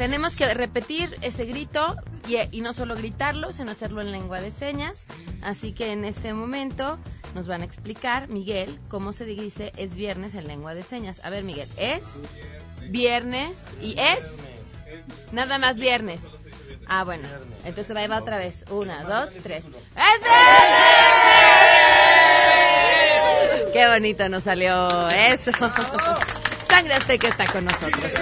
tenemos que repetir ese grito y, no solo gritarlo, sino hacerlo en lengua de señas. Así que en este momento nos van a explicar, Miguel, cómo se dice es viernes en lengua de señas. A ver, Miguel, es viernes y es nada más viernes. Ah, bueno. Entonces ahí va otra vez. Una, dos, tres. ¡Es viernes! Qué bonito nos salió eso. Sangre que está con nosotros.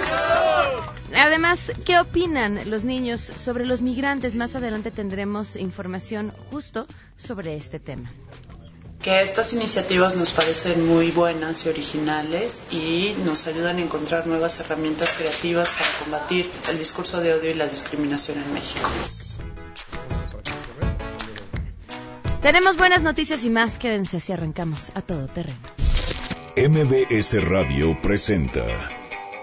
Además, ¿qué opinan los niños sobre los migrantes? Más adelante tendremos información justo sobre este tema que estas iniciativas nos parecen muy buenas y originales y nos ayudan a encontrar nuevas herramientas creativas para combatir el discurso de odio y la discriminación en México. Tenemos buenas noticias y más. Quédense así arrancamos a todo terreno. MBS Radio presenta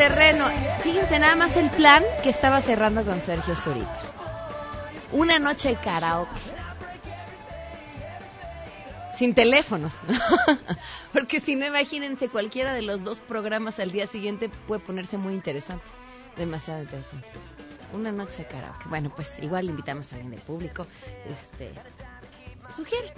Terreno. Fíjense nada más el plan que estaba cerrando con Sergio Zurita. Una noche de karaoke. Sin teléfonos. Porque si no, imagínense, cualquiera de los dos programas al día siguiente puede ponerse muy interesante. Demasiado interesante. Una noche de karaoke. Bueno, pues igual invitamos a alguien del público. Este, sugiere.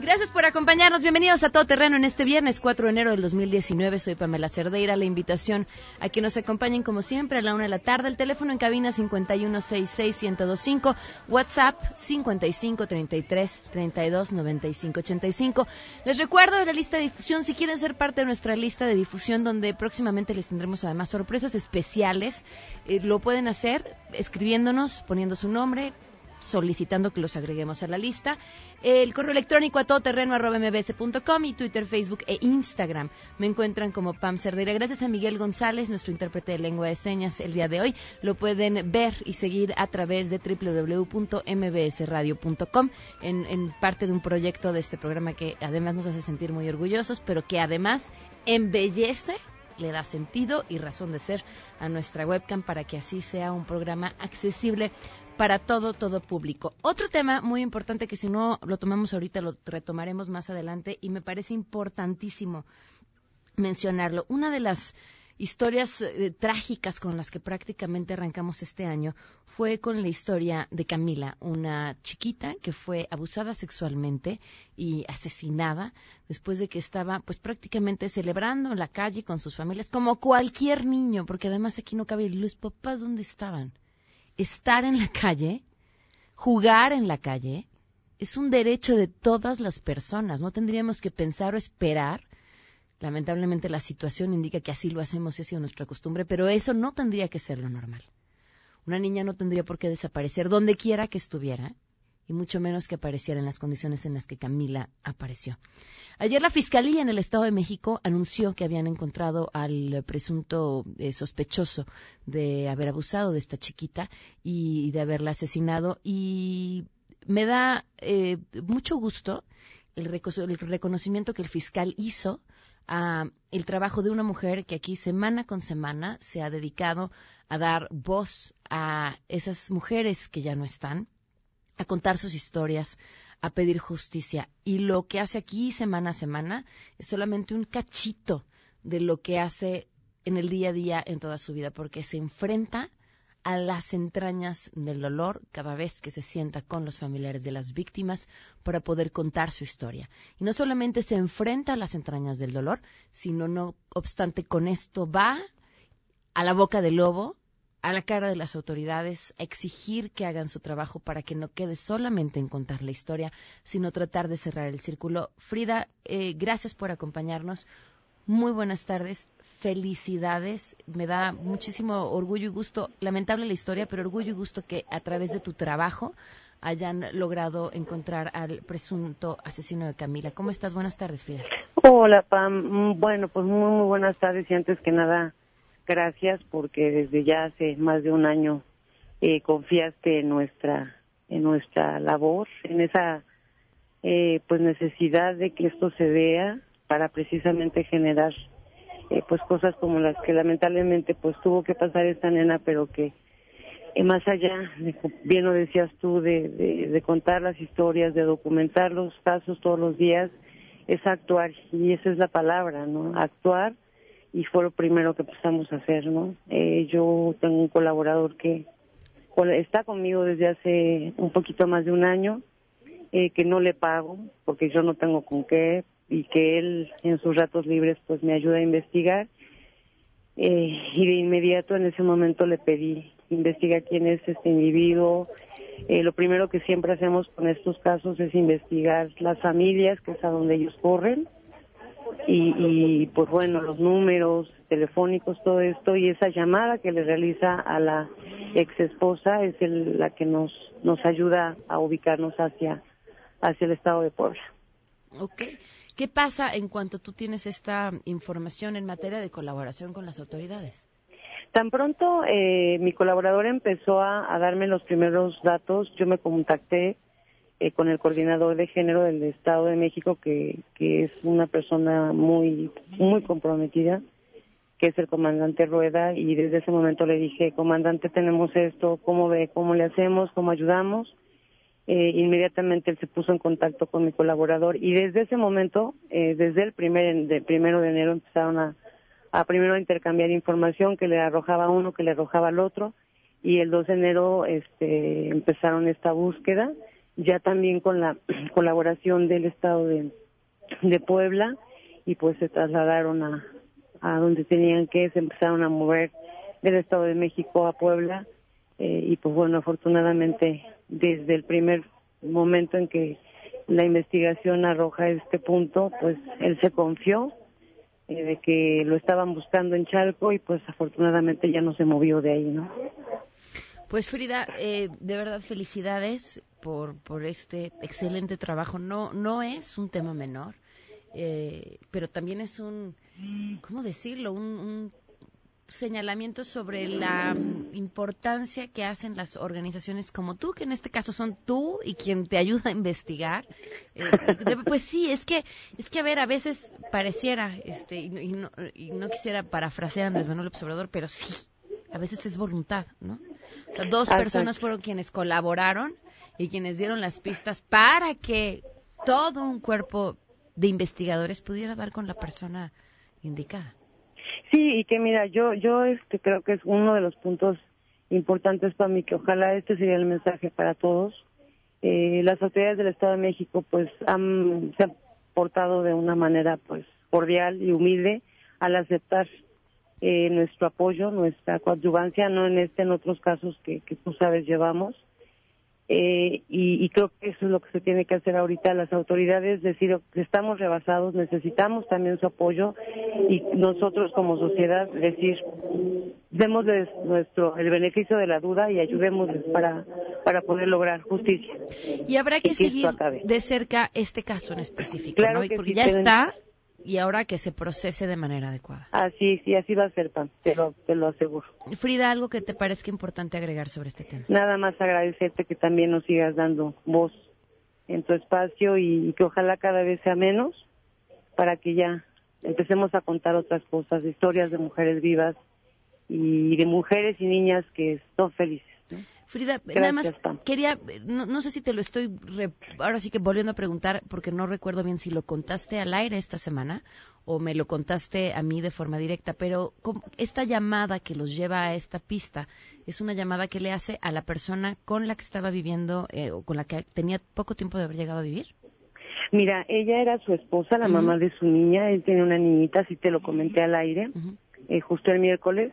Gracias por acompañarnos. Bienvenidos a Todo Terreno en este viernes 4 de enero del 2019. Soy Pamela Cerdeira. La invitación a que nos acompañen como siempre a la una de la tarde. El teléfono en cabina 5166125. WhatsApp 5533329585. Les recuerdo de la lista de difusión si quieren ser parte de nuestra lista de difusión donde próximamente les tendremos además sorpresas especiales. Eh, lo pueden hacer escribiéndonos, poniendo su nombre, solicitando que los agreguemos a la lista. El correo electrónico a todoterreno.mbs.com y Twitter, Facebook e Instagram. Me encuentran como Pam Cerdera. Gracias a Miguel González, nuestro intérprete de lengua de señas el día de hoy. Lo pueden ver y seguir a través de www.mbsradio.com en, en parte de un proyecto de este programa que además nos hace sentir muy orgullosos, pero que además embellece le da sentido y razón de ser a nuestra webcam para que así sea un programa accesible para todo, todo público. Otro tema muy importante que si no lo tomamos ahorita lo retomaremos más adelante y me parece importantísimo mencionarlo. Una de las historias eh, trágicas con las que prácticamente arrancamos este año fue con la historia de Camila, una chiquita que fue abusada sexualmente y asesinada después de que estaba pues prácticamente celebrando en la calle con sus familias como cualquier niño, porque además aquí no cabe los papás dónde estaban estar en la calle, jugar en la calle, es un derecho de todas las personas. No tendríamos que pensar o esperar. Lamentablemente la situación indica que así lo hacemos y ha sido nuestra costumbre, pero eso no tendría que ser lo normal. Una niña no tendría por qué desaparecer donde quiera que estuviera y mucho menos que apareciera en las condiciones en las que Camila apareció. Ayer la Fiscalía en el Estado de México anunció que habían encontrado al presunto eh, sospechoso de haber abusado de esta chiquita y de haberla asesinado y me da eh, mucho gusto el, reconocimiento que el fiscal hizo a el trabajo de una mujer que aquí semana con semana se ha dedicado a dar voz a esas mujeres que ya no están, a contar sus historias, a pedir justicia. Y lo que hace aquí semana a semana es solamente un cachito de lo que hace en el día a día en toda su vida, porque se enfrenta a las entrañas del dolor cada vez que se sienta con los familiares de las víctimas para poder contar su historia. Y no solamente se enfrenta a las entrañas del dolor, sino no obstante con esto va a la boca del lobo a la cara de las autoridades, a exigir que hagan su trabajo para que no quede solamente en contar la historia, sino tratar de cerrar el círculo. Frida, eh, gracias por acompañarnos. Muy buenas tardes. Felicidades. Me da muchísimo orgullo y gusto, lamentable la historia, pero orgullo y gusto que a través de tu trabajo hayan logrado encontrar al presunto asesino de Camila. ¿Cómo estás? Buenas tardes, Frida. Hola, Pam. Mm, bueno, pues muy, muy buenas tardes y antes que nada, gracias porque desde ya hace más de un año eh, confiaste en nuestra en nuestra labor, en esa eh, pues necesidad de que esto se vea para precisamente generar eh, pues cosas como las que lamentablemente pues tuvo que pasar esta nena, pero que eh, más allá, de, bien lo decías tú, de, contar las historias, de documentar los casos todos los días, es actuar, y esa es la palabra, ¿no? Actuar, y fue lo primero que empezamos a hacer, ¿no? Eh, yo tengo un colaborador que está conmigo desde hace un poquito más de un año, eh, que no le pago, porque yo no tengo con qué, y que él en sus ratos libres pues me ayuda a investigar. Eh, y de inmediato en ese momento le pedí investiga quién es este individuo. Eh, lo primero que siempre hacemos con estos casos es investigar las familias, que es a donde ellos corren, y, y pues bueno, los números telefónicos, todo esto, y esa llamada que le realiza a la ex esposa es el, la que nos, nos ayuda a ubicarnos hacia, hacia el estado de Puebla. Ok. ¿Qué pasa en cuanto tú tienes esta información en materia de colaboración con las autoridades? Tan pronto eh, mi colaborador empezó a, darme los primeros datos, yo me contacté eh, con el coordinador de género del Estado de México, que, que es una persona muy, muy comprometida, que es el comandante Rueda, y desde ese momento le dije, comandante, tenemos esto, ¿cómo ve? ¿Cómo le hacemos? ¿Cómo ayudamos? Eh, inmediatamente él se puso en contacto con mi colaborador y desde ese momento, eh, desde el primer, de, primero de enero empezaron a, a primero intercambiar información que le arrojaba uno, que le arrojaba al otro, y el 2 de enero este, empezaron esta búsqueda, ya también con la colaboración del Estado de, de Puebla, y pues se trasladaron a, a donde tenían que, se empezaron a mover del Estado de México a Puebla, eh, y pues bueno, afortunadamente desde el primer momento en que la investigación arroja este punto, pues él se confió eh, de que lo estaban buscando en Chalco y pues afortunadamente ya no se movió de ahí, ¿no? Pues Frida, eh, de verdad felicidades por, por este excelente trabajo. No, no es un tema menor, eh, pero también es un, ¿cómo decirlo? Un, un señalamiento sobre la importancia que hacen las organizaciones como tú, que en este caso son tú y quien te ayuda a investigar. Eh, pues sí, es que, es que a ver, a veces pareciera, este, y, no, y no, quisiera parafrasear a Andrés Manuel López Obrador, pero sí, a veces es voluntad, ¿no? dos personas fueron quienes colaboraron y quienes dieron las pistas para que todo un cuerpo de investigadores pudiera dar con la persona indicada. Sí, y que mira, yo yo este creo que es uno de los puntos importantes para mí que ojalá este sería el mensaje para todos. Eh, las autoridades del Estado de México pues han se han portado de una manera pues cordial y humilde al aceptar eh, nuestro apoyo, nuestra coadyuvancia, no en este, en otros casos que, que tú sabes llevamos. Eh, y, creo que eso es lo que se tiene que hacer ahorita las autoridades, decir que estamos rebasados, necesitamos también su apoyo y nosotros como sociedad decir démosles nuestro el beneficio de la duda y ayudémosles para para poder lograr justicia. Y habrá que, seguir de cerca este caso en específico, claro porque ya está y ahora que se procese de manera adecuada. Así, sí, así va a ser, Pam, te lo, te lo aseguro. Frida, ¿algo que te parezca importante agregar sobre este tema? Nada más agradecerte que también nos sigas dando voz en tu espacio y, que ojalá cada vez sea menos para que ya empecemos a contar otras cosas, historias de mujeres vivas y de mujeres y niñas que son felices. Frida, nada más quería, no, sé si te lo estoy, ahora sí que volviendo a preguntar, porque no recuerdo bien si lo contaste al aire esta semana o me lo contaste a mí de forma directa, pero esta llamada que los lleva a esta pista es una llamada que le hace a la persona con la que estaba viviendo eh, o con la que tenía poco tiempo de haber llegado a vivir. Mira, ella era su esposa, la mamá de su niña, él tenía una niñita, así te lo comenté al aire, eh, justo el miércoles,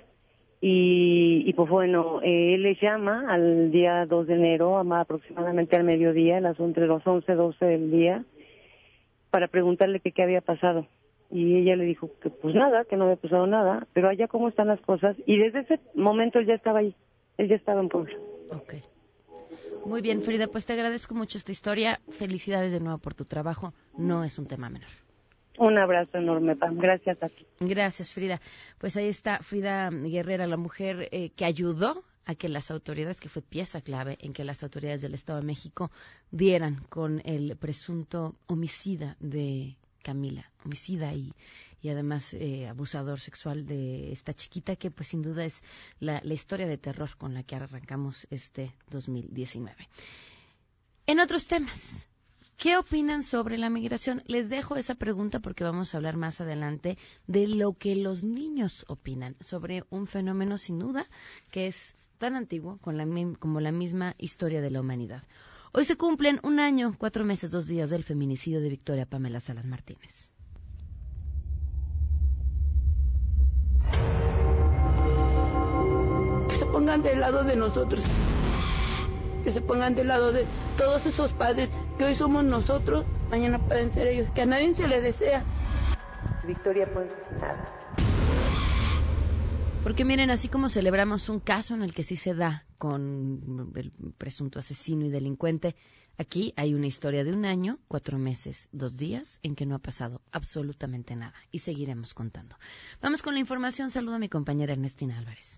y, y pues bueno, eh, él le llama al día 2 de enero, aproximadamente al mediodía, las, entre las 11 y 12 del día, para preguntarle qué había pasado. y ella le dijo que pues nada, que no había pasado nada, pero allá cómo están las cosas y desde ese momento él ya estaba ahí, él ya estaba en Puebla. Ok. Muy bien, Frida, pues te agradezco mucho esta historia. Felicidades de nuevo por tu trabajo. No es un tema menor. Un abrazo enorme, Pam. Gracias a ti. Gracias, Frida. Pues ahí está Frida Guerrera, la mujer eh, que ayudó a que las autoridades, que fue pieza clave en que las autoridades del Estado de México dieran con el presunto homicida de Camila, homicida y, y además eh, abusador sexual de esta chiquita que pues sin duda es la, la historia de terror con la que arrancamos este 2019. En otros temas, ¿Qué opinan sobre la migración? Les dejo esa pregunta porque vamos a hablar más adelante de lo que los niños opinan sobre un fenómeno sin duda que es tan antiguo como la misma historia de la humanidad. Hoy se cumplen un año, cuatro meses, dos días del feminicidio de Victoria Pamela Salas Martínez. Que se pongan del lado de nosotros, que se pongan del lado de todos esos padres que hoy somos nosotros, mañana pueden ser ellos, que a nadie se le desea. Victoria, pues nada. Porque miren, así como celebramos un caso en el que sí se da con el presunto asesino y delincuente, aquí hay una historia de un año, cuatro meses, dos días, en que no ha pasado absolutamente nada. Y seguiremos contando. Vamos con la información. Saludo a mi compañera Ernestina Álvarez.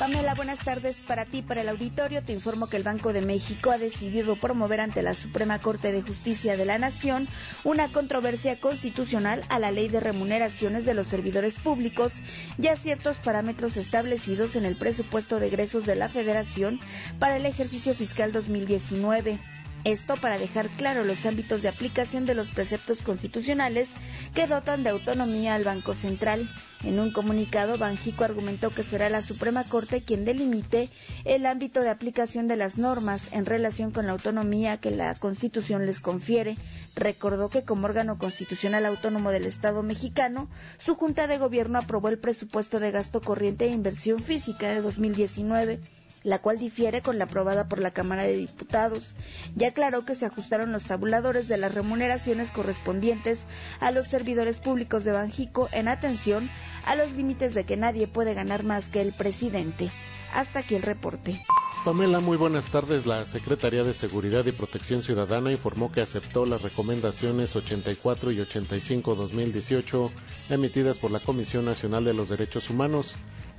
Pamela, buenas tardes para ti, para el auditorio. Te informo que el Banco de México ha decidido promover ante la Suprema Corte de Justicia de la Nación una controversia constitucional a la ley de remuneraciones de los servidores públicos y a ciertos parámetros establecidos en el presupuesto de egresos de la Federación para el ejercicio fiscal 2019. Esto para dejar claro los ámbitos de aplicación de los preceptos constitucionales que dotan de autonomía al Banco Central. En un comunicado, Banjico argumentó que será la Suprema Corte quien delimite el ámbito de aplicación de las normas en relación con la autonomía que la Constitución les confiere. Recordó que como órgano constitucional autónomo del Estado mexicano, su Junta de Gobierno aprobó el presupuesto de gasto corriente e inversión física de 2019 la cual difiere con la aprobada por la Cámara de Diputados. Ya aclaró que se ajustaron los tabuladores de las remuneraciones correspondientes a los servidores públicos de Banjico en atención a los límites de que nadie puede ganar más que el presidente. Hasta aquí el reporte. Pamela, muy buenas tardes. La Secretaría de Seguridad y Protección Ciudadana informó que aceptó las recomendaciones 84 y 85 2018 emitidas por la Comisión Nacional de los Derechos Humanos.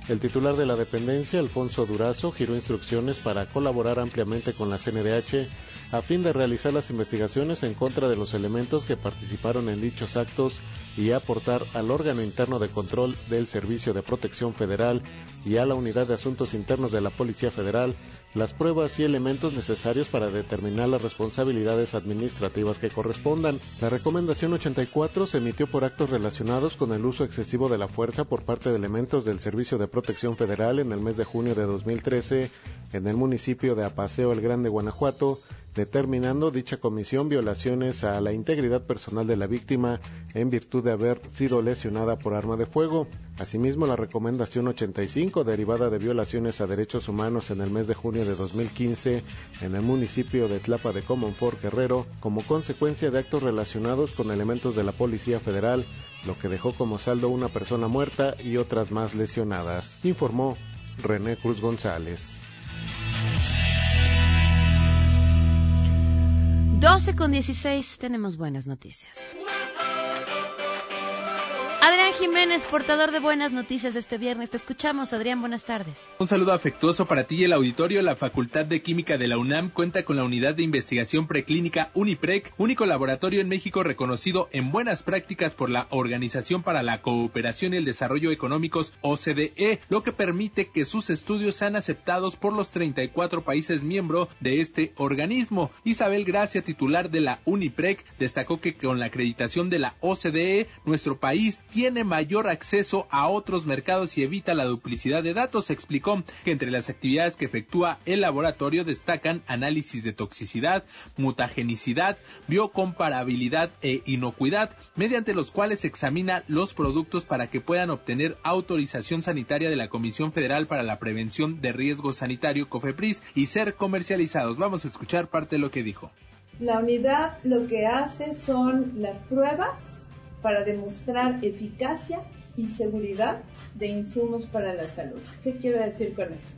El titular de la dependencia, Alfonso Durazo, giró instrucciones para colaborar ampliamente con la CNDH a fin de realizar las investigaciones en contra de los elementos que participaron en dichos actos y aportar al órgano interno de control del Servicio de Protección Federal y a la Unidad de Asuntos Internos de la Policía Federal las pruebas y elementos necesarios para determinar las responsabilidades administrativas que correspondan. La recomendación 84 se emitió por actos relacionados con el uso excesivo de la fuerza por parte de elementos del Servicio de Protección Federal en el mes de junio de 2013 en el municipio de Apaseo el Grande, Guanajuato, determinando dicha comisión violaciones a la integridad personal de la víctima en virtud de haber sido lesionada por arma de fuego. Asimismo, la recomendación 85, derivada de violaciones a derechos humanos en el mes de junio de 2015 en el municipio de Tlapa de Comonfort, Guerrero, como consecuencia de actos relacionados con elementos de la Policía Federal, lo que dejó como saldo una persona muerta y otras más lesionadas, informó René Cruz González. 12 con 16 tenemos buenas noticias. Adrián Jiménez, portador de buenas noticias este viernes. Te escuchamos, Adrián, buenas tardes. Un saludo afectuoso para ti y el auditorio. La Facultad de Química de la UNAM cuenta con la Unidad de Investigación Preclínica UNIPREC, único laboratorio en México reconocido en buenas prácticas por la Organización para la Cooperación y el Desarrollo Económicos OCDE, lo que permite que sus estudios sean aceptados por los 34 países miembros de este organismo. Isabel Gracia, titular de la UNIPREC, destacó que con la acreditación de la OCDE, nuestro país tiene mayor acceso a otros mercados y evita la duplicidad de datos. Explicó que entre las actividades que efectúa el laboratorio destacan análisis de toxicidad, mutagenicidad, biocomparabilidad e inocuidad, mediante los cuales examina los productos para que puedan obtener autorización sanitaria de la Comisión Federal para la Prevención de Riesgo Sanitario COFEPRIS y ser comercializados. Vamos a escuchar parte de lo que dijo. La unidad lo que hace son las pruebas para demostrar eficacia y seguridad de insumos para la salud. ¿Qué quiero decir con eso?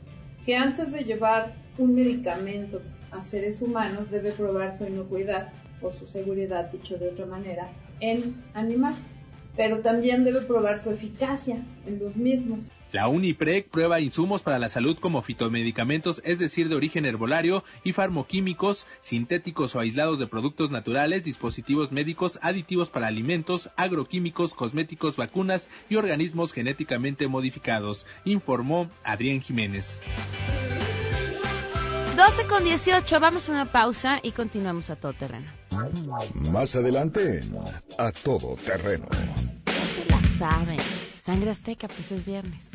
Que antes de llevar un medicamento a seres humanos debe probar su inocuidad o su seguridad, dicho de otra manera, en animales. Pero también debe probar su eficacia en los mismos. La UNIPREC prueba insumos para la salud como fitomedicamentos, es decir, de origen herbolario, y farmoquímicos, sintéticos o aislados de productos naturales, dispositivos médicos, aditivos para alimentos, agroquímicos, cosméticos, vacunas y organismos genéticamente modificados, informó Adrián Jiménez. 12 con 18, vamos a una pausa y continuamos a todo terreno. Más adelante, a todo terreno. Ya se la saben. Sangre Azteca, pues es viernes.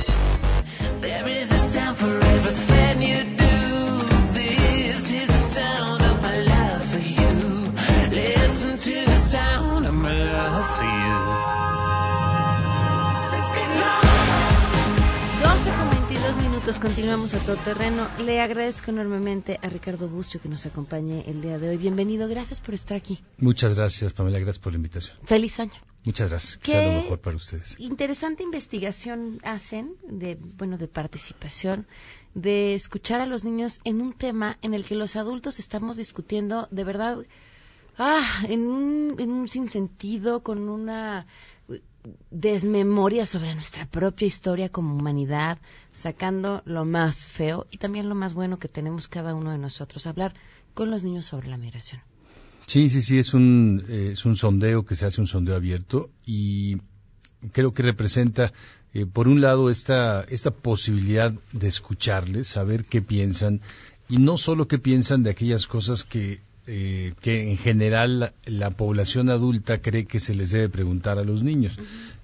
Continuamos a todo terreno. Le agradezco enormemente a Ricardo Bucio que nos acompañe el día de hoy. Bienvenido, gracias por estar aquí. Muchas gracias, Pamela, gracias por la invitación. Feliz año. Muchas gracias, que sea lo mejor para ustedes. Interesante investigación hacen de, bueno, de participación, de escuchar a los niños en un tema en el que los adultos estamos discutiendo de verdad, ah, en un, en un sinsentido, con una desmemoria sobre nuestra propia historia como humanidad, sacando lo más feo y también lo más bueno que tenemos cada uno de nosotros, hablar con los niños sobre la migración. Sí, sí, sí, es un, eh, es un sondeo que se hace un sondeo abierto y creo que representa, eh, por un lado, esta, esta posibilidad de escucharles, saber qué piensan y no solo qué piensan de aquellas cosas que eh, que en general la, población adulta cree que se les debe preguntar a los niños.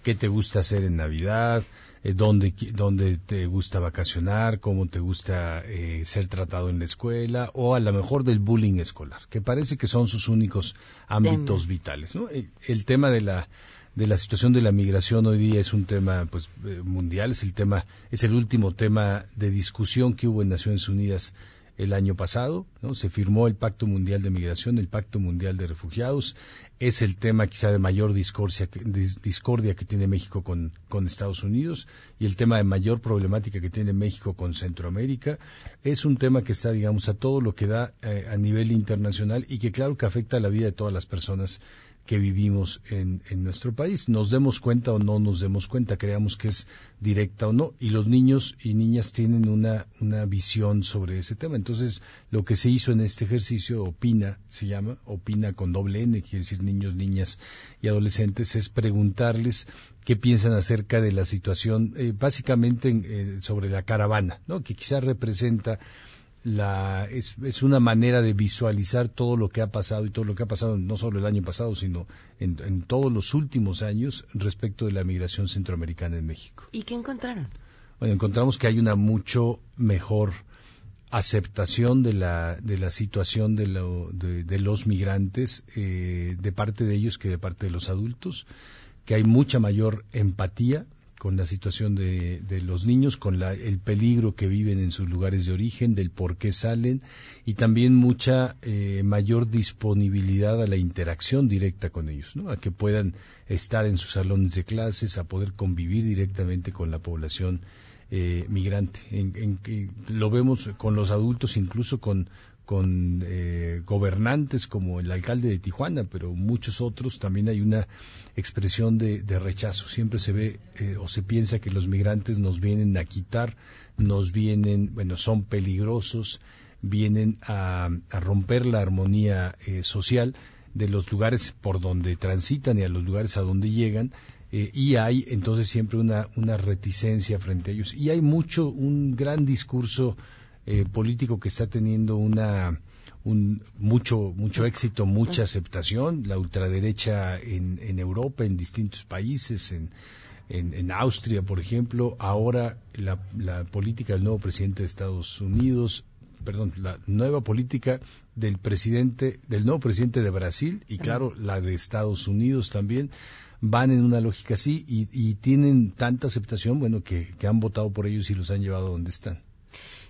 ¿Qué te gusta hacer en Navidad? Eh, dónde, dónde, te gusta vacacionar? ¿Cómo te gusta eh, ser tratado en la escuela? O a lo mejor del bullying escolar, que parece que son sus únicos ámbitos vitales. ¿no? El tema de la de la situación de la migración hoy día es un tema pues mundial, es el tema es el último tema de discusión que hubo en Naciones Unidas el año pasado, ¿no? Se firmó el Pacto Mundial de Migración, el Pacto Mundial de Refugiados. Es el tema quizá de mayor discordia que, tiene México con, con, Estados Unidos y el tema de mayor problemática que tiene México con Centroamérica. Es un tema que está, digamos, a todo lo que da eh, a nivel internacional y que claro que afecta a la vida de todas las personas que vivimos en, en, nuestro país. Nos demos cuenta o no nos demos cuenta, creamos que es directa o no, y los niños y niñas tienen una, una visión sobre ese tema. Entonces, lo que se hizo en este ejercicio, OPINA se llama, OPINA con doble N, quiere decir niños, niñas y adolescentes, es preguntarles qué piensan acerca de la situación, eh, básicamente eh, sobre la caravana, ¿no? que quizás representa la, es, es, una manera de visualizar todo lo que ha pasado y todo lo que ha pasado no solo el año pasado, sino en, en todos los últimos años respecto de la migración centroamericana en México. ¿Y qué encontraron? Bueno, encontramos que hay una mucho mejor aceptación de la, de la situación de, lo, de, de los migrantes eh, de parte de ellos que de parte de los adultos, que hay mucha mayor empatía con la situación de, los niños, con la, el peligro que viven en sus lugares de origen, del por qué salen y también mucha eh, mayor disponibilidad a la interacción directa con ellos, ¿no? a que puedan estar en sus salones de clases, a poder convivir directamente con la población eh, migrante. En, en, lo vemos con los adultos, incluso con, con eh, gobernantes como el alcalde de Tijuana, pero muchos otros, también hay una expresión de, rechazo. Siempre se ve eh, o se piensa que los migrantes nos vienen a quitar, nos vienen, bueno, son peligrosos, vienen a, romper la armonía eh, social de los lugares por donde transitan y a los lugares a donde llegan. y hay entonces siempre una, una reticencia frente a ellos. Y hay mucho, un gran discurso eh, político que está teniendo una un, mucho mucho éxito, mucha aceptación, la ultraderecha en, en Europa, en distintos países, en en, Austria, por ejemplo, ahora la, política del nuevo presidente de Estados Unidos, perdón, la nueva política del presidente, del nuevo presidente de Brasil y claro, la de Estados Unidos también van en una lógica así y, tienen tanta aceptación, bueno, que, han votado por ellos y los han llevado a donde están.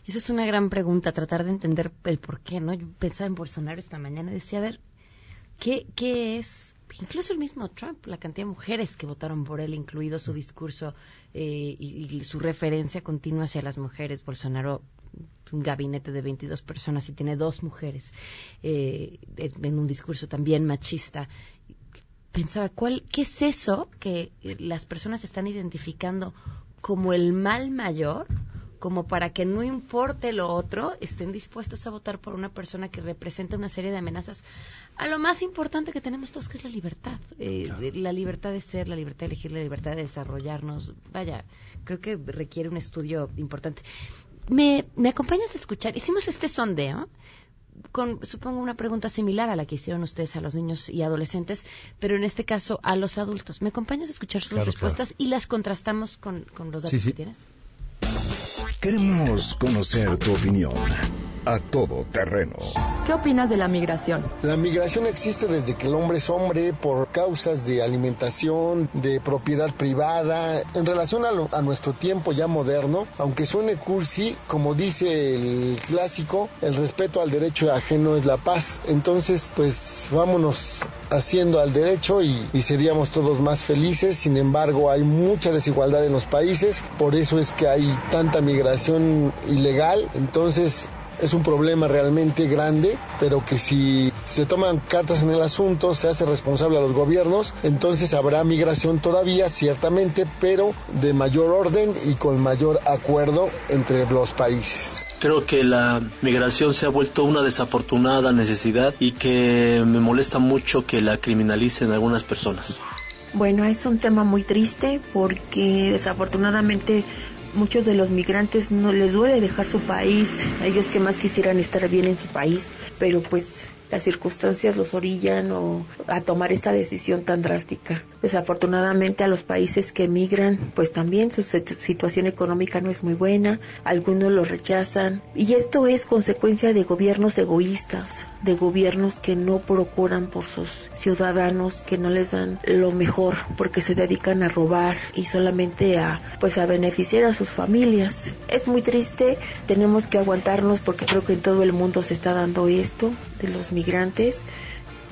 Esa es una gran pregunta, tratar de entender el por qué, ¿no? Yo pensaba en Bolsonaro esta mañana y decía, a ver, ¿qué, qué es incluso el mismo Trump, la cantidad de mujeres que votaron por él, incluido su discurso eh, y, su referencia continua hacia las mujeres. Bolsonaro, un gabinete de 22 personas y tiene dos mujeres eh, en un discurso también machista. Pensaba, ¿cuál, ¿qué es eso que las personas están identificando como el mal mayor? Como para que no importe lo otro, estén dispuestos a votar por una persona que representa una serie de amenazas a lo más importante que tenemos todos, que es la libertad. Eh, la libertad de ser, la libertad de elegir, la libertad de desarrollarnos. Vaya, creo que requiere un estudio importante. ¿Me, me acompañas a escuchar? Hicimos este sondeo con, supongo, una pregunta similar a la que hicieron ustedes a los niños y adolescentes, pero en este caso a los adultos. ¿Me acompañas a escuchar sus respuestas y las contrastamos con, los datos que tienes? Queremos conocer tu opinión a todo terreno. ¿Qué opinas de la migración? La migración existe desde que el hombre es hombre por causas de alimentación, de propiedad privada. En relación a, nuestro tiempo ya moderno, aunque suene cursi, como dice el clásico, el respeto al derecho ajeno es la paz. Entonces, pues vámonos haciendo al derecho y, y seríamos todos más felices. Sin embargo, hay mucha desigualdad en los países, por eso es que hay tanta migración ilegal. Entonces, es un problema realmente grande, pero que si se toman cartas en el asunto, se hace responsable a los gobiernos, entonces habrá migración todavía, ciertamente, pero de mayor orden y con mayor acuerdo entre los países. Creo que la migración se ha vuelto una desafortunada necesidad y que me molesta mucho que la criminalicen algunas personas. Bueno, es un tema muy triste porque desafortunadamente muchos de los migrantes no les duele dejar su país, ellos que más quisieran estar bien en su país, pero pues las circunstancias los orillan a tomar esta decisión tan drástica. Desafortunadamente a los países que emigran, pues también su situación económica no es muy buena, algunos lo rechazan y esto es consecuencia de gobiernos egoístas, de gobiernos que no procuran por sus ciudadanos, que no les dan lo mejor porque se dedican a robar y solamente a pues a beneficiar a sus familias. Es muy triste, tenemos que aguantarnos porque creo que en todo el mundo se está dando esto de los migrantes,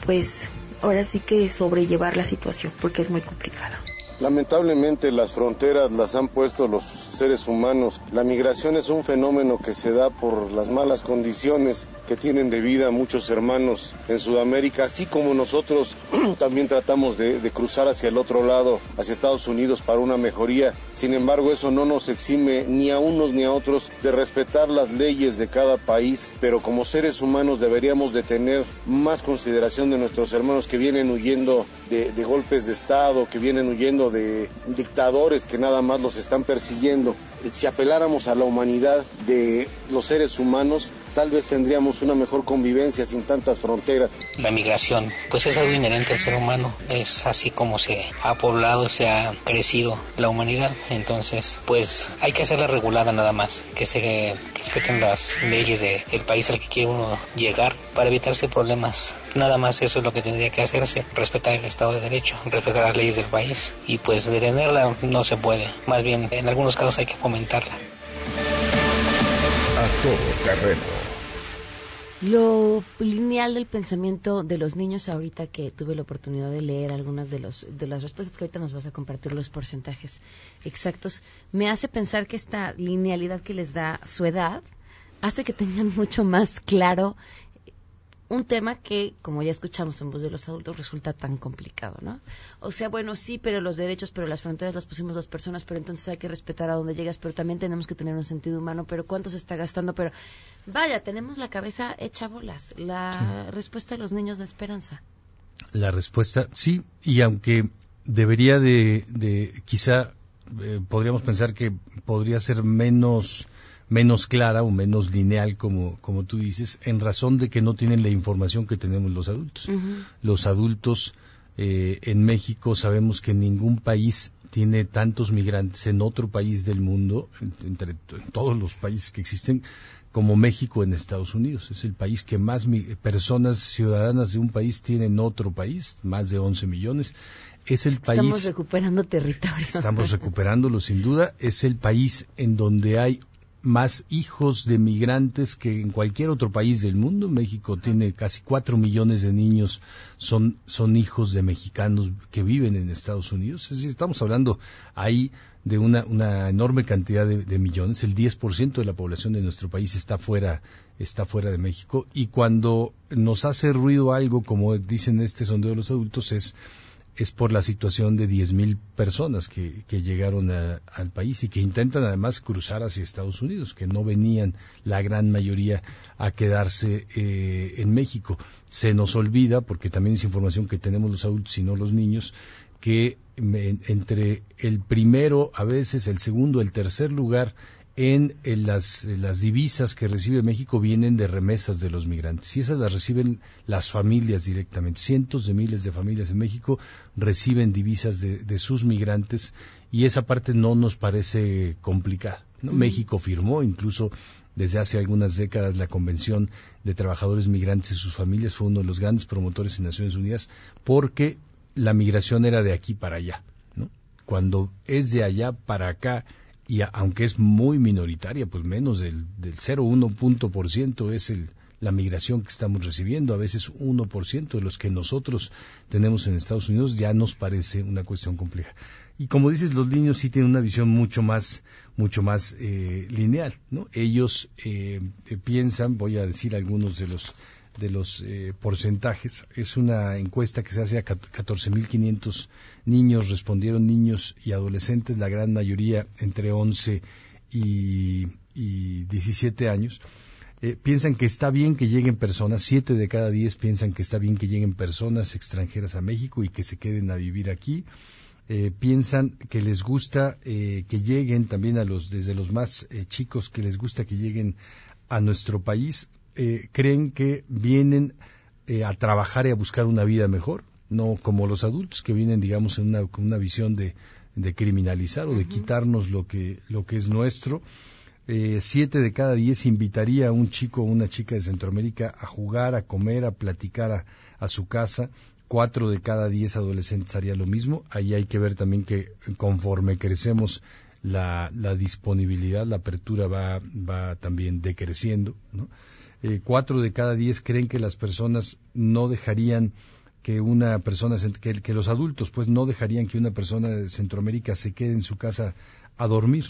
pues ahora sí que sobrellevar la situación porque es muy complicado. Lamentablemente las fronteras las han puesto los seres humanos. La migración es un fenómeno que se da por las malas condiciones que tienen de vida muchos hermanos en Sudamérica, así como nosotros también tratamos de, cruzar hacia el otro lado, hacia Estados Unidos para una mejoría. Sin embargo, eso no nos exime ni a unos ni a otros de respetar las leyes de cada país, pero como seres humanos deberíamos de tener más consideración de nuestros hermanos que vienen huyendo de golpes de Estado, que vienen huyendo de dictadores que nada más los están persiguiendo. Si apeláramos a la humanidad de los seres humanos, tal vez tendríamos una mejor convivencia sin tantas fronteras. La migración, pues es algo inherente al ser humano, es así como se ha poblado, se ha crecido la humanidad, entonces pues hay que hacerla regulada nada más, que se respeten las leyes del país al que quiere uno llegar para evitarse problemas. Nada más eso es lo que tendría que hacerse, respetar el Estado de Derecho, respetar las leyes del país y pues detenerla no se puede, más bien en algunos casos hay que fomentarla. A todo terreno lo lineal del pensamiento de los niños ahorita que tuve la oportunidad de leer algunas de los de las respuestas que ahorita nos vas a compartir los porcentajes exactos me hace pensar que esta linealidad que les da su edad hace que tengan mucho más claro un tema que, como ya escuchamos en voz de los adultos, resulta tan complicado, ¿no? O sea, bueno, sí, pero los derechos, pero las fronteras las pusimos las personas, pero entonces hay que respetar a dónde llegas, pero también tenemos que tener un sentido humano, pero cuánto se está gastando, pero vaya, tenemos la cabeza hecha bolas. La respuesta de los niños de esperanza. La respuesta, sí, y aunque debería de, de quizá eh, podríamos pensar que podría ser menos menos clara o menos lineal, como, como tú dices, en razón de que no tienen la información que tenemos los adultos. Los adultos eh, en México sabemos que ningún país tiene tantos migrantes en otro país del mundo, entre todos los países que existen, como México en Estados Unidos. Es el país que más personas ciudadanas de un país tiene en otro país, más de 11 millones. Es el país. Estamos recuperando territorio. Estamos recuperándolo sin duda. Es el país en donde hay más hijos de migrantes que en cualquier otro país del mundo. México tiene casi cuatro millones de niños, son, son hijos de mexicanos que viven en Estados Unidos. Es decir, estamos hablando ahí de una, una enorme cantidad de, millones. El 10% de la población de nuestro país está fuera, está fuera de México. Y cuando nos hace ruido algo, como dicen este sondeo de los adultos, es es por la situación de 10.000 personas que, que llegaron al país y que intentan además cruzar hacia Estados Unidos, que no venían la gran mayoría a quedarse eh, en México. Se nos olvida, porque también es información que tenemos los adultos y no los niños, que entre el primero, a veces el segundo, el tercer lugar en, las, las, divisas que recibe México vienen de remesas de los migrantes y esas las reciben las familias directamente. Cientos de miles de familias en México reciben divisas de, sus migrantes y esa parte no nos parece complicada. México firmó incluso desde hace algunas décadas la Convención de Trabajadores Migrantes y sus familias, fue uno de los grandes promotores en Naciones Unidas porque la migración era de aquí para allá. Cuando es de allá para acá, y aunque es muy minoritaria, pues menos del, del 0,1 punto por ciento es el, la migración que estamos recibiendo, a veces 1% de los que nosotros tenemos en Estados Unidos, ya nos parece una cuestión compleja. Y como dices, los niños sí tienen una visión mucho más, mucho más eh, lineal, ¿no? Ellos eh, piensan, voy a decir algunos de los de los eh, porcentajes. Es una encuesta que se hace a 14.500 niños, respondieron niños y adolescentes, la gran mayoría entre 11 y, 17 años. Eh, piensan que está bien que lleguen personas, 7 de cada 10 piensan que está bien que lleguen personas extranjeras a México y que se queden a vivir aquí. Eh, piensan que les gusta que lleguen también a los, desde los más chicos, que les gusta que lleguen a nuestro país eh, creen que vienen eh, a trabajar y a buscar una vida mejor, no como los adultos que vienen, digamos, en una, con una visión de, criminalizar o de quitarnos lo que, lo que es nuestro. Eh, siete de cada diez invitaría a un chico o una chica de Centroamérica a jugar, a comer, a platicar a, su casa. Cuatro de cada diez adolescentes haría lo mismo. Ahí hay que ver también que conforme crecemos la, la disponibilidad, la apertura va, va también decreciendo. ¿no? Eh, cuatro de cada diez creen que las personas no dejarían que una persona, que, los adultos pues no dejarían que una persona de Centroamérica se quede en su casa a dormir.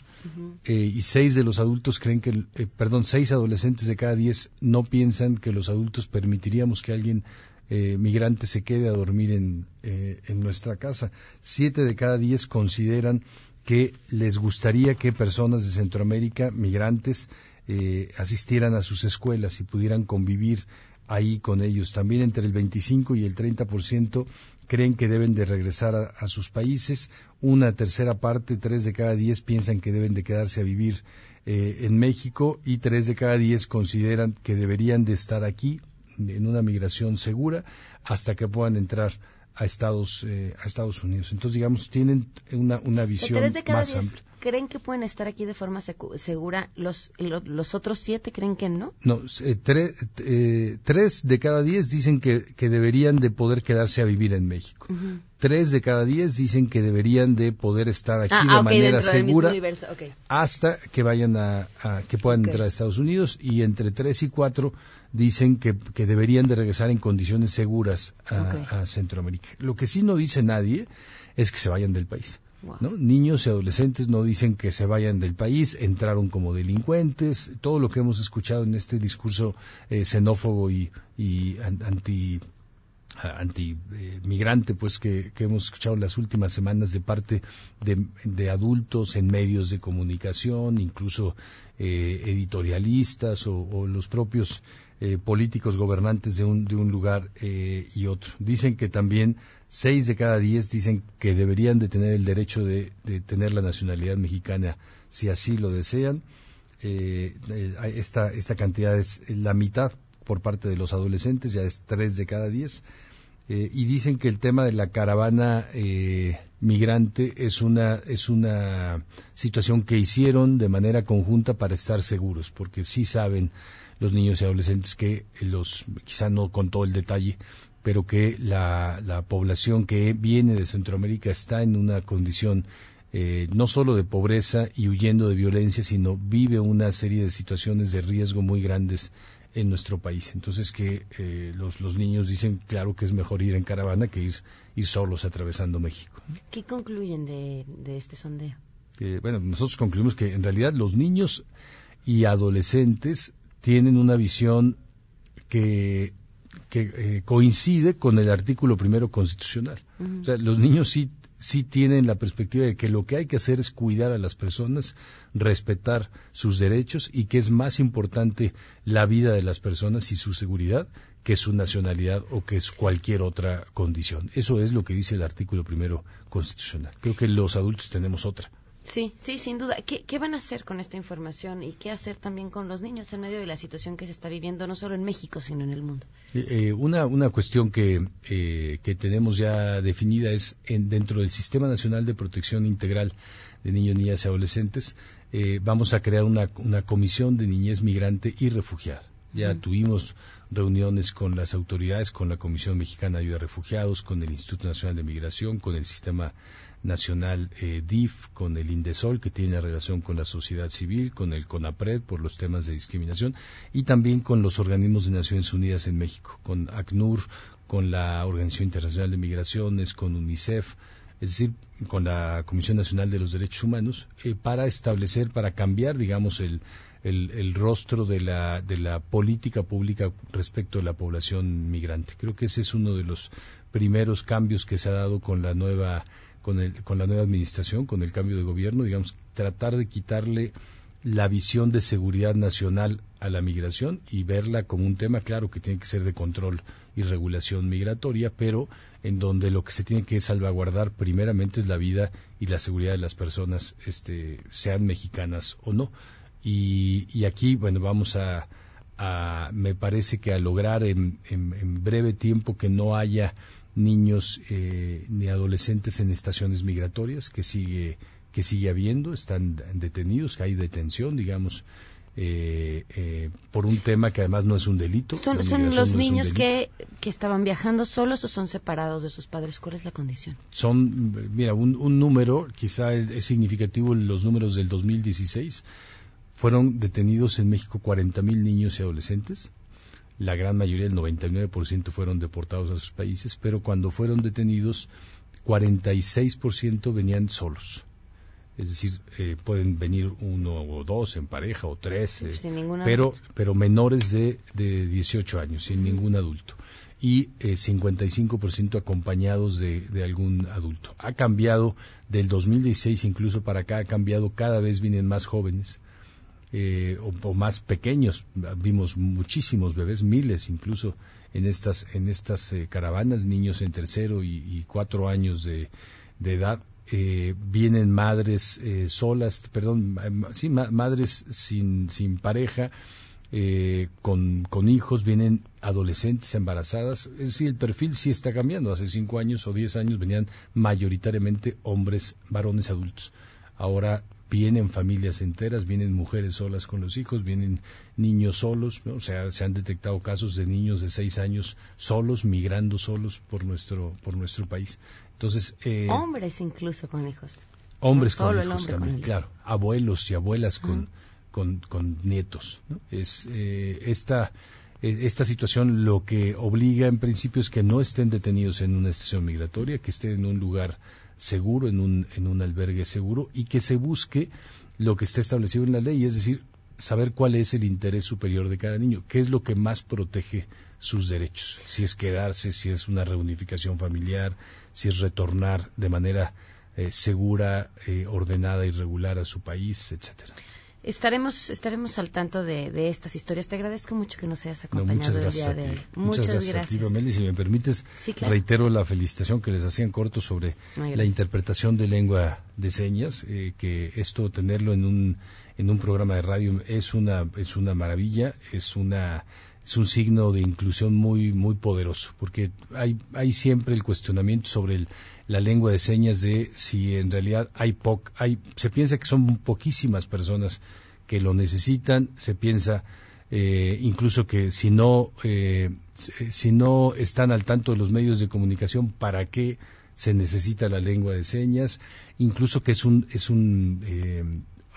Eh, y seis de los adultos creen que, eh, perdón, seis adolescentes de cada diez no piensan que los adultos permitiríamos que alguien migrante se quede a dormir en, en nuestra casa. Siete de cada diez consideran que les gustaría que personas de Centroamérica, migrantes, eh, asistieran a sus escuelas y pudieran convivir ahí con ellos. También entre el 25 y el 30% creen que deben de regresar a, sus países. Una tercera parte, tres de cada diez, piensan que deben de quedarse a vivir eh, en México y tres de cada diez consideran que deberían de estar aquí en una migración segura hasta que puedan entrar a Estados, eh, a Estados Unidos. Entonces, digamos, tienen una, una visión más amplia creen que pueden estar aquí de forma segura? ¿Los, los, otros siete creen que no? No, eh, eh, tres de cada diez dicen que, que, deberían de poder quedarse a vivir en México. Tres de cada diez dicen que deberían de poder estar aquí ah, de manera segura hasta que vayan a, que puedan entrar a Estados Unidos y entre tres y cuatro dicen que, que deberían de regresar en condiciones seguras a, a Centroamérica. Lo que sí no dice nadie es que se vayan del país. Niños y adolescentes no dicen que se vayan del país, entraron como delincuentes, todo lo que hemos escuchado en este discurso eh, xenófobo y, anti anti migrante pues que, hemos escuchado en las últimas semanas de parte de, adultos en medios de comunicación incluso eh, editorialistas o, los propios eh, políticos gobernantes de un, de un lugar y otro. Dicen que también Seis de cada diez dicen que deberían de tener el derecho de, tener la nacionalidad mexicana si así lo desean. Eh, eh, esta, esta cantidad es la mitad por parte de los adolescentes, ya es tres de cada diez. eh, y dicen que el tema de la caravana eh, migrante es una es una situación que hicieron de manera conjunta para estar seguros, porque sí saben los niños y adolescentes que los quizá no con todo el detalle, pero que la, la población que viene de Centroamérica está en una condición eh, no solo de pobreza y huyendo de violencia, sino vive una serie de situaciones de riesgo muy grandes en nuestro país. Entonces que eh, los, los niños dicen, claro que es mejor ir en caravana que ir, ir solos atravesando México. ¿Qué concluyen de, este sondeo? Eh, bueno, nosotros concluimos que en realidad los niños y adolescentes tienen una visión que, que coincide con el artículo primero constitucional. O sea, los niños sí sí tienen la perspectiva de que lo que hay que hacer es cuidar a las personas, respetar sus derechos y que es más importante la vida de las personas y su seguridad que su nacionalidad o que es cualquier otra condición. Eso es lo que dice el artículo primero constitucional. Creo que los adultos tenemos otra. Sí, sí, sin duda. ¿Qué, van a hacer con esta información y qué hacer también con los niños en medio de la situación que se está viviendo no solo en México, sino en el mundo? Eh, eh, una, una cuestión que, eh, que tenemos ya definida es en, dentro del Sistema Nacional de Protección Integral de Niños, Niñas y Adolescentes, vamos a crear una, una comisión de niñez migrante y refugiada. Ya tuvimos reuniones con las autoridades, con la Comisión Mexicana de Ayuda a Refugiados, con el Instituto Nacional de Migración, con el Sistema Nacional eh, DIF, con el INDESOL, que tiene relación con la sociedad civil, con el CONAPRED por los temas de discriminación, y también con los organismos de Naciones Unidas en México, con ACNUR, con la Organización Internacional de Migraciones, con UNICEF, es decir, con la Comisión Nacional de los Derechos Humanos, eh, para establecer, para cambiar, digamos, el, el, rostro de la, de la política pública respecto a la población migrante. Creo que ese es uno de los primeros cambios que se ha dado con la nueva con, el, con la nueva administración, con el cambio de gobierno, digamos, tratar de quitarle la visión de seguridad nacional a la migración y verla como un tema, claro, que tiene que ser de control y regulación migratoria, pero en donde lo que se tiene que salvaguardar primeramente es la vida y la seguridad de las personas, este, sean mexicanas o no. Y, aquí, bueno, vamos a, me parece que a lograr en, breve tiempo que no haya niños eh, ni adolescentes en estaciones migratorias, que sigue, que sigue habiendo, están detenidos, que hay detención, digamos, eh, eh, por un tema que además no es un delito. ¿Son, los niños que, que, estaban viajando solos o son separados de sus padres? ¿Cuál es la condición? Son, mira, un, un número, quizá es, significativo los números del 2016 fueron detenidos en México 40.000 niños y adolescentes. La gran mayoría, el 99%, fueron deportados a sus países, pero cuando fueron detenidos, 46% venían solos. Es decir, eh, pueden venir uno o dos en pareja o tres, eh, pero, pero menores de, de 18 años, sin ningún adulto. Y eh, 55% acompañados de, de, algún adulto. Ha cambiado del 2016 incluso para acá, ha cambiado, cada vez vienen más jóvenes eh, o, más pequeños. Vimos muchísimos bebés, miles incluso en estas, en estas eh, caravanas, niños en tercero y, cuatro años de, edad. Eh, vienen madres solas, perdón, sí, madres sin, sin pareja, con, con, hijos, vienen adolescentes embarazadas. Es decir, el perfil sí está cambiando. Hace cinco años o diez años venían mayoritariamente hombres, varones adultos. Ahora vienen familias enteras, vienen mujeres solas con los hijos, vienen niños solos, o sea, se han detectado casos de niños de seis años solos, migrando solos por nuestro, por nuestro país. Entonces, eh, hombres incluso con hijos. Hombres con hijos también, claro, abuelos y abuelas con, con, con, nietos. Es eh, esta e, esta situación lo que obliga en principio es que no estén detenidos en una estación migratoria, que estén en un lugar seguro, en un, en un albergue seguro y que se busque lo que está establecido en la ley, es decir, saber cuál es el interés superior de cada niño, qué es lo que más protege sus derechos, si es quedarse, si es una reunificación familiar, si es retornar de manera eh, segura, eh, ordenada y regular a su país, etcétera. Estaremos, estaremos al tanto de, estas historias. Te agradezco mucho que nos hayas acompañado el día de hoy. Muchas, gracias, A ti, Si me permites, reitero la felicitación que les hacían corto sobre la interpretación de lengua de señas, eh, que esto tenerlo en un, en un programa de radio es una, es una maravilla, es una es un signo de inclusión muy muy poderoso porque hay hay siempre el cuestionamiento sobre la lengua de señas de si en realidad hay poc hay se piensa que son poquísimas personas que lo necesitan se piensa eh, incluso que si no eh, si no están al tanto de los medios de comunicación para qué se necesita la lengua de señas incluso que es un es un eh,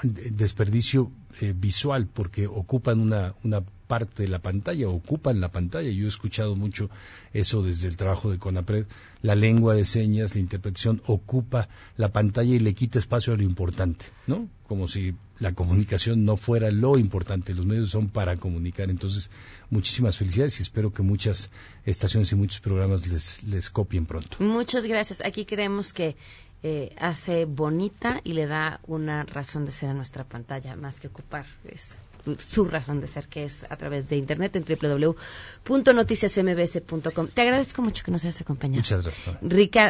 desperdicio eh, visual porque ocupan una, una parte de la pantalla, ocupan la pantalla. Yo he escuchado mucho eso desde el trabajo de CONAPRED. La lengua de señas, la interpretación ocupa la pantalla y le quita espacio a lo importante, ¿no? Como si la comunicación no fuera lo importante. Los medios son para comunicar. Entonces, muchísimas felicidades y espero que muchas estaciones y muchos programas les, les copien pronto. Muchas gracias. Aquí creemos que eh, hace bonita y le da una razón de ser a nuestra pantalla, más que ocupar es su razón de ser, que es a través de internet en www.noticiasmbs.com. Te agradezco mucho que nos hayas acompañado. Muchas gracias.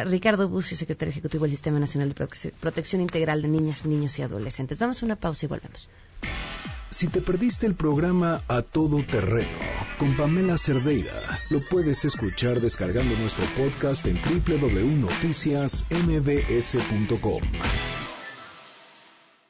Ricardo Bucio, secretario ejecutivo del Sistema Nacional de Protección Integral de Niñas, Niños y Adolescentes. Vamos a una pausa y volvemos. Si te perdiste el programa A Todo Terreno con Pamela Cerdeira, lo puedes escuchar descargando nuestro podcast en www.noticiasmbs.com.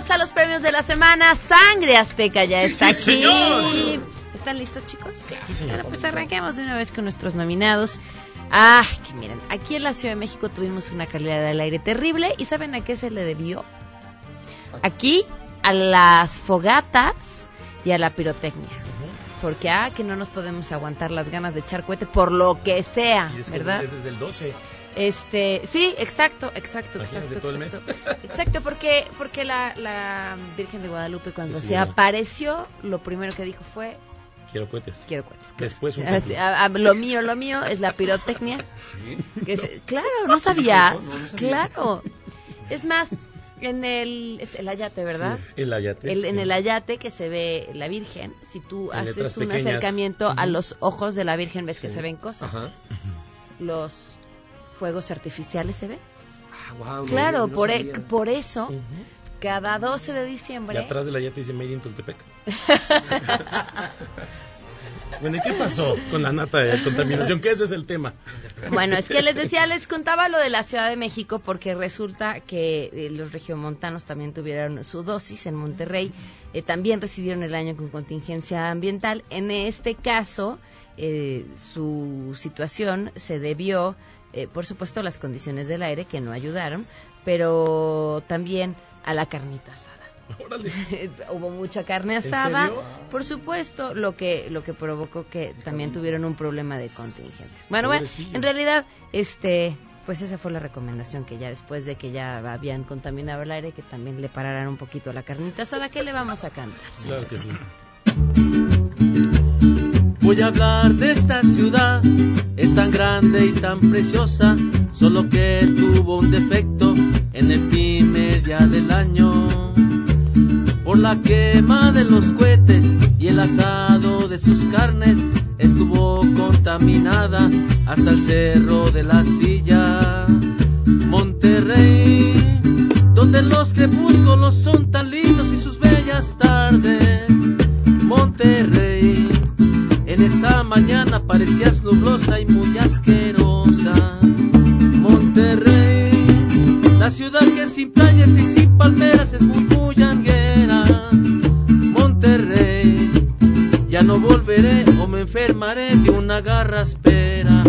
Bienvenidos a los premios de la semana. Sangre Azteca ya está aquí. ¿Están listos, chicos? Sí, señor. Bueno, pues arranquemos de una vez con nuestros nominados. Ah, que miren, aquí en la Ciudad de México tuvimos una calidad del aire terrible y ¿saben a qué se le debió? Aquí a las fogatas y a la pirotecnia. Porque, ah, que no nos podemos aguantar las ganas de echar cohete por lo que sea, Y es que ¿verdad? es desde el 12. Este, sí, exacto, exacto, Imagínate exacto, todo el mes. exacto. Exacto, porque, porque la, la Virgen de Guadalupe cuando Sí, se apareció, lo primero que dijo fue, Quiero cohetes. quiero cohetes. Después un Así, templo. a- a- lo mío, lo mío es la pirotecnia. Que es- claro, no sabías. No, no sabía. Claro. Es más, en el, es el ayate, ¿verdad? Sí, el ayate. El- en el ayate que se ve la Virgen, si tú En haces un pequeñas. acercamiento a los ojos de la Virgen, ves que se ven cosas. Ajá. Los fuegos artificiales se ven. Ah, guau, no, claro, no por, e- por eso, cada 12 de Y diciembre... atrás del ayate dice Made in Tultepec. bueno, ¿y qué pasó con la nata de contaminación? Que ese es el tema. Bueno, es que les decía, les contaba lo de la Ciudad de México porque resulta que eh, los regiomontanos también tuvieron su dosis en Monterrey, eh, también recibieron el año con contingencia ambiental. En este caso, eh, su situación se debió, eh, por supuesto, las condiciones del aire que no ayudaron, pero también a la carnita asada. Hubo mucha carne ¿En asada, por supuesto, lo que lo que provocó que también tuvieron un problema de contingencias. Bueno, bueno, en realidad, este, pues esa fue la recomendación que ya después de que ya habían contaminado el aire, que también le pararan un poquito a la carnita asada, ¿qué le vamos a cantar? Claro que sí. Voy a hablar de esta ciudad, es tan grande y tan preciosa, solo que tuvo un defecto en el primer día del año. Por la quema de los cohetes y el asado de sus carnes, estuvo contaminada hasta el cerro de la silla. Monterrey, donde los crepúsculos son tan lindos y sus bellas tardes. Monterrey, en esa mañana parecías nublosa y muy asquerosa. Monterrey, la ciudad que sin playas y sin palmeras es muy bullanguera. Monterrey, ya no volveré o me enfermaré de una garraspera.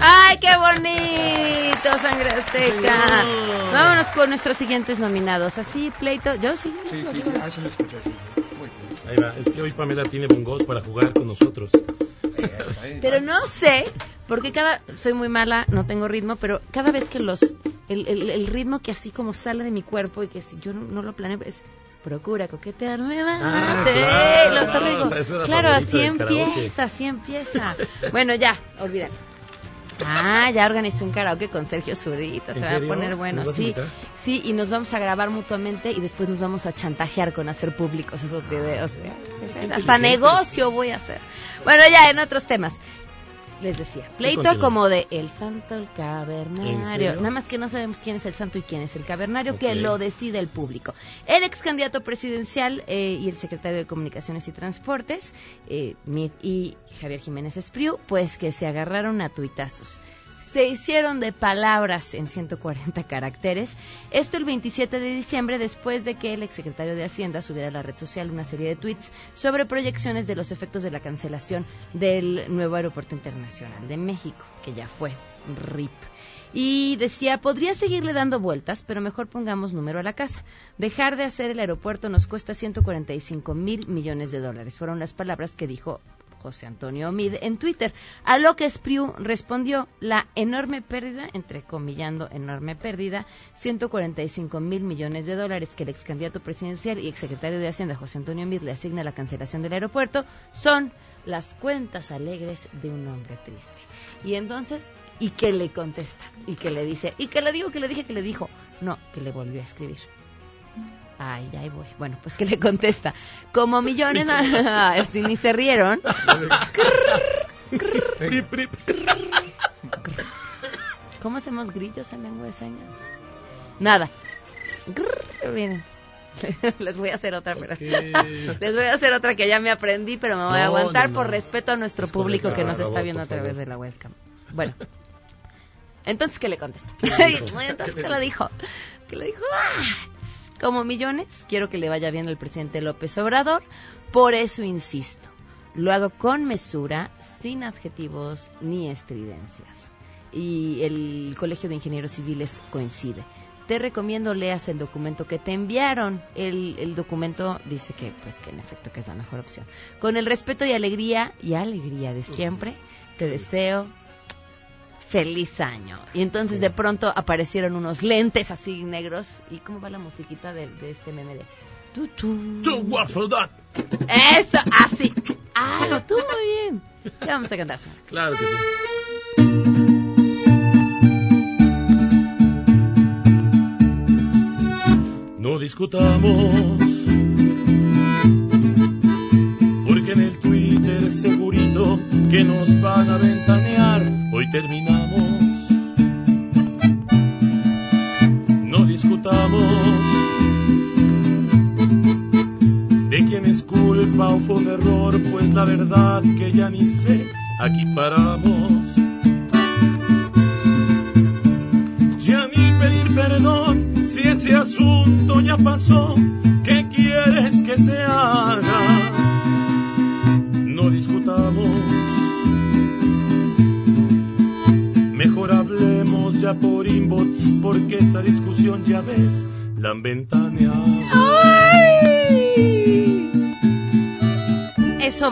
¡Ay, qué bonito, sangre azteca! Vámonos con nuestros siguientes nominados. Así, pleito. Yo sí. Sí, sí, sí, ah, sí lo escuché, sí. Ahí va. Es que hoy Pamela tiene bongos para jugar con nosotros. Pero no sé, porque cada. Soy muy mala, no tengo ritmo, pero cada vez que los. El, el- el ritmo que así como sale de mi cuerpo y que si yo no, no lo planeo es. Procura coquetearme más. Ah, claro, lo torrigo. o sea, ese era Claro, así empieza, así empieza. Bueno, ya, olvídalo. Ah, ya organizé un karaoke con Sergio Zurita, se ¿En va a poner bueno, ¿Nos vas a sí. Sí, y nos vamos a grabar mutuamente y después nos vamos a chantajear con hacer públicos esos videos. ¿eh? Hasta negocio voy a hacer. Bueno, ya en otros temas. Les decía, pleito como de el santo, el ¿En cavernario. Nada más que no sabemos quién es el santo y quién es el cavernario, que lo decide el público. El ex candidato presidencial eh, y el secretario de Comunicaciones y Transportes, eh, y Javier Jiménez Espriu, pues que se agarraron a tuitazos. Se hicieron de palabras en 140 caracteres. Esto el 27 de diciembre, después de que el exsecretario de Hacienda subiera a la red social una serie de tweets sobre proyecciones de los efectos de la cancelación del nuevo aeropuerto internacional de México, que ya fue RIP. Y decía, podría seguirle dando vueltas, pero mejor pongamos número a la casa. Dejar de hacer el aeropuerto nos cuesta 145 mil millones de dólares. Fueron las palabras que dijo José Antonio Omid en Twitter. A lo que Spriu respondió, la enorme pérdida, entrecomillando enorme pérdida, 145 mil millones de dólares que el ex candidato presidencial y exsecretario de Hacienda José Antonio Omid le asigna a la cancelación del aeropuerto, son las cuentas alegres de un hombre triste. Y entonces, ¿y qué le contesta? Y que le dice, y que le digo, que le dije, que le dijo, no, que le volvió a escribir. Ay, ya ahí voy. Bueno, pues que le contesta. Como millones, este, ni se rieron. ¿Cómo hacemos grillos en lengua de señas? Nada. Miren. Les voy a hacer otra, pero les voy a hacer otra que ya me aprendí, pero me voy a aguantar no, por respeto a nuestro Es público que nos está viendo a favor. través de la webcam. Bueno, entonces, ¿qué le contesta? ¿Qué entonces, ¿Qué ¿qué le le dijo? Que le dijo, "Ah, como millones, quiero que le vaya bien al presidente López Obrador, por eso insisto, lo hago con mesura, sin adjetivos ni estridencias. Y el Colegio de Ingenieros Civiles coincide. Te recomiendo leas el documento que te enviaron. El, el documento dice que, pues, que en efecto que es la mejor opción. Con el respeto y alegría y alegría de siempre, te deseo feliz año. Y entonces de pronto aparecieron unos lentes así negros. ¿Y cómo va la musiquita de, de este meme de... Tu, tu. Eso, así. Ah, tú muy bien. Ya vamos a cantar. Claro que sí. No discutamos, porque en el Twitter segurito que nos van a ventanear, hoy terminamos. Pues la verdad que ya ni sé, aquí paramos.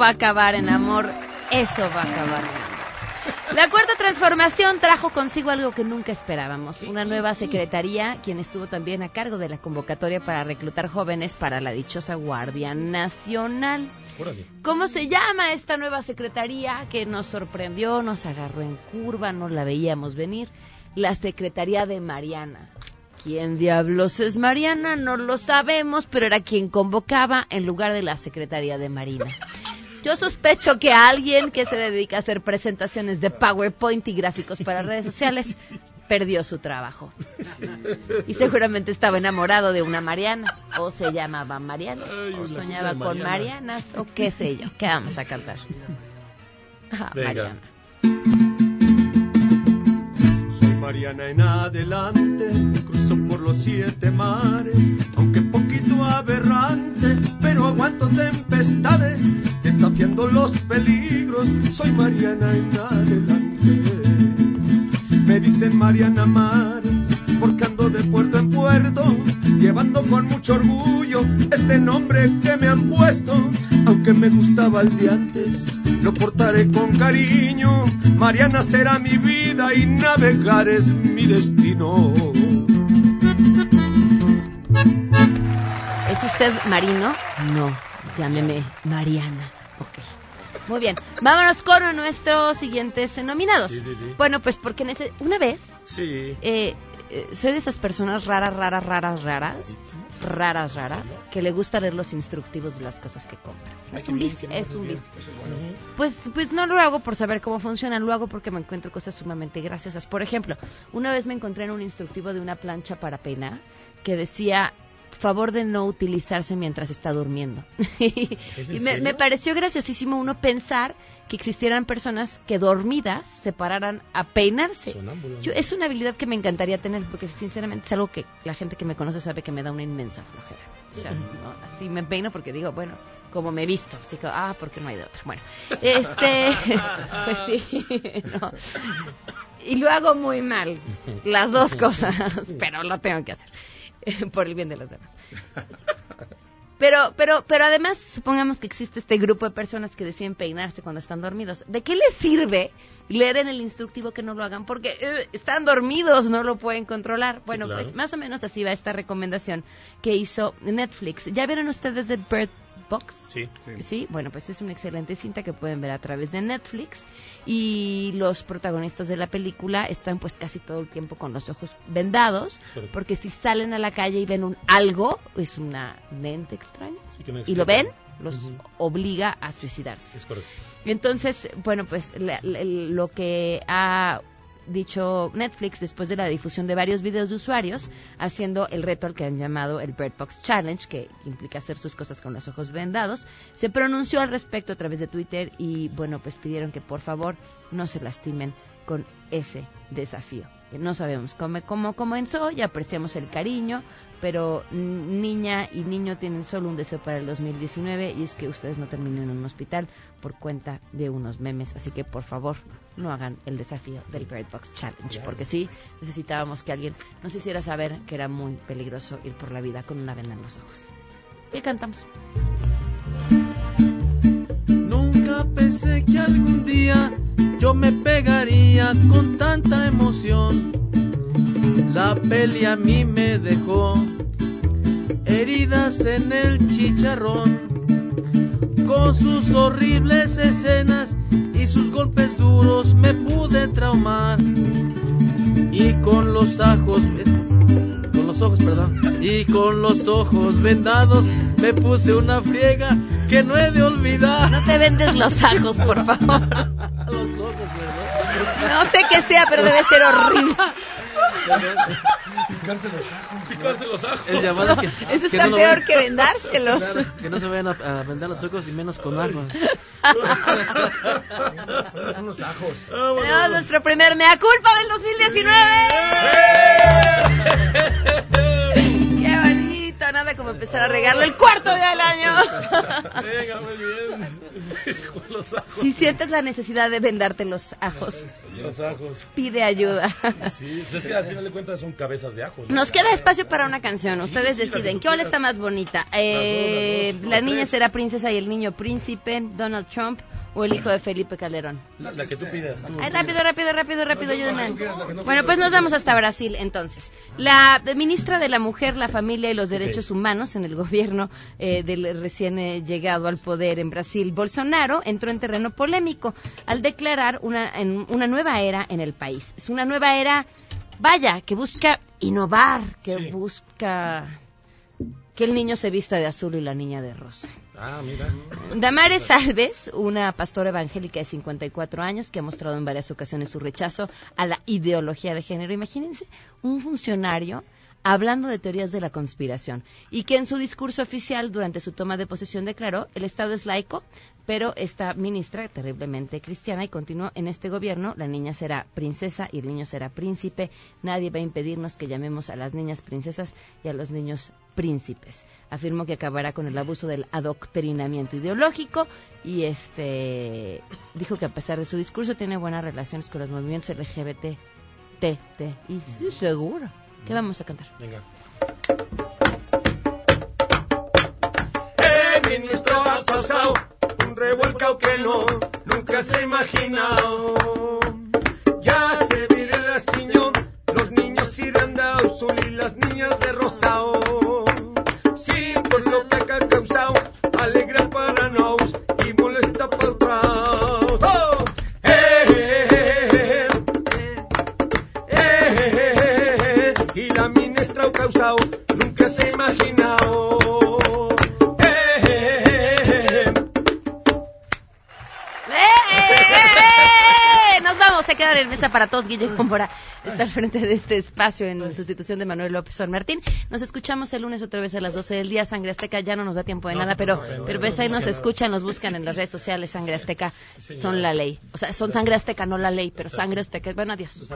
Va a acabar en amor. Eso va a acabar en amor. La cuarta transformación trajo consigo algo que nunca esperábamos, una nueva secretaría, quien estuvo también a cargo de la convocatoria para reclutar jóvenes para la dichosa Guardia Nacional. ¿Cómo se llama esta nueva secretaría que nos sorprendió, nos agarró en curva, no la veíamos venir? La Secretaría de Mariana. ¿Quién diablos es Mariana? No lo sabemos, pero era quien convocaba en lugar de la Secretaría de Marina. Yo sospecho que alguien que se dedica a hacer presentaciones de PowerPoint y gráficos para redes sociales perdió su trabajo. Y seguramente estaba enamorado de una Mariana, o se llamaba Mariana, o soñaba con Mariana. Marianas, o qué sé yo. ¿Qué vamos a cantar? Ah. Mariana. Soy Mariana en adelante, los siete mares, aunque poquito aberrante, pero aguanto tempestades, desafiando los peligros. Soy Mariana en adelante. Me dicen Mariana Mares, porque ando de puerto en puerto, llevando con mucho orgullo este nombre que me han puesto, aunque me gustaba el de antes, lo portaré con cariño. Mariana será mi vida y navegar es mi destino. ¿Es usted marino? No, llámeme Mariana. Ok. Muy bien. Vámonos con nuestros siguientes nominados. Sí, sí, sí. Bueno, pues porque en ese- una vez Sí. eh, eh, soy de esas personas raras, raras, raras, raras, raras, raras, que le gusta leer los instructivos de las cosas que compra. Es un vicio, es un vicio. Eso es bueno. Pues, pues no lo hago por saber cómo funcionan, lo hago porque me encuentro cosas sumamente graciosas. Por ejemplo, una vez me encontré en un instructivo de una plancha para peinar que decía favor de no utilizarse mientras está durmiendo. y me, pareció graciosísimo uno pensar que existieran personas que dormidas se pararan a peinarse. Yo- es una habilidad que me encantaría tener porque sinceramente es algo que la gente que me conoce sabe que me da una inmensa flojera. O sea, no, así me peino porque digo, bueno, como me he visto, así que, ah, porque no hay de otra. Bueno, este, pues sí, no. Y lo hago muy mal, las dos cosas, pero lo tengo que hacer, por el bien de los demás. Pero, pero, pero además, supongamos que existe este grupo de personas que deciden peinarse cuando están dormidos. ¿De qué les sirve leer en el instructivo que no lo hagan? Porque eh, están dormidos, no lo pueden controlar. Bueno, claro. pues más o menos así va esta recomendación que hizo Netflix. ¿Ya vieron ustedes de Bird Box? Sí. Sí, bueno, pues es una excelente cinta que pueden ver a través de Netflix y los protagonistas de la película están pues casi todo el tiempo con los ojos vendados Correcto. porque si salen a la calle y ven un algo, es una mente extraña Sí, y lo ven, los obliga a suicidarse. Es correcto. Entonces, bueno, pues la- la- lo que ha dicho Netflix después de la difusión de varios videos de usuarios haciendo el reto al que han llamado el Bird Box Challenge, que implica hacer sus cosas con los ojos vendados, se pronunció al respecto a través de Twitter y, bueno, pues pidieron que por favor no se lastimen con ese desafío. No sabemos cómo, cómo comenzó y apreciamos el cariño, pero niña y niño tienen solo un deseo para el 2019 y es que ustedes no terminen en un hospital por cuenta de unos memes. Así que por favor no hagan el desafío del Bird Box Challenge, porque sí necesitábamos que alguien nos hiciera saber que era muy peligroso ir por la vida con una venda en los ojos. Y cantamos. Nunca pensé que algún día yo me pegaría con tanta emoción. La peli a mí me dejó heridas en el chicharrón, con sus horribles escenas y sus golpes duros me pude traumar. Y con los ajos, con los ojos, perdón, y con los ojos vendados me puse una friega que no he de olvidar. No te vendes los ajos, por favor. Los ojos, ¿verdad? No sé qué sea, pero debe ser horrible. Picarse los ajos. Picarse los ajos. Es que, Eso que está no peor que vendárselos. Claro, que no se vayan a, a vender los ojos y menos con ajos. Son los ajos. Tenemos nuestro primer mea culpa del 2019. Nada como empezar a regarlo el cuarto día del año. Venga, muy bien. Con los ajos. Si sientes la necesidad de vendarte los ajos, Los ajos. pide ayuda. Sí, es que al final de cuentas son cabezas de ajo. ¿no? Nos queda espacio para una canción. Ustedes sí, deciden. ¿Qué ola está más bonita? Eh, las dos, la niña tres. será princesa y el niño príncipe, Donald Trump o el hijo de Felipe Calderón. La, la que tú pidas. tú. Ay, rápido, rápido, rápido, rápido, No, Bueno, pues nos vamos hasta Brasil entonces. La ministra de la Mujer, la Familia y los Derechos Humanos en el gobierno eh, del recién eh, llegado al poder en Brasil, Bolsonaro, entró en terreno polémico al declarar una, en- una nueva era en el país. Es una nueva era, vaya, que busca innovar, que Sí. busca que el niño se vista de azul y la niña de rosa. Ah. Damares Alves, una pastora evangélica de 54 años que ha mostrado en varias ocasiones su rechazo a la ideología de género. Imagínense un funcionario hablando de teorías de la conspiración y que en su discurso oficial durante su toma de posesión declaró el Estado es laico, pero esta ministra terriblemente cristiana y continuó en este gobierno la niña será princesa y el niño será príncipe. Nadie va a impedirnos que llamemos a las niñas princesas y a los niños príncipes. Afirmó que acabará con el abuso del adoctrinamiento ideológico y este dijo que a pesar de su discurso tiene buenas relaciones con los movimientos LGBT. T, T, y sí, seguro. ¿Qué vamos a cantar? Venga. El ministro un revuelcao que no, nunca se ha imaginado. Ya se vive la señor, los niños irán de azul y las niñas de rosado. Sí, pues causau, alegre para nous i molesta pel traus. Oh! Eh, eh, eh, eh, eh, eh, quedar en mesa para todos. Guillermo Mora está al frente de este espacio en sustitución de Manuel López San Martín. Nos escuchamos el lunes otra vez a las 12 del día. Sangre Azteca ya no nos da tiempo de nada, pero, pero pues ahí nos escuchan, nos buscan en las redes sociales. Sangre Azteca son la ley. O sea, son Sangre Azteca, no la ley, pero Sangre Azteca. Bueno, adiós.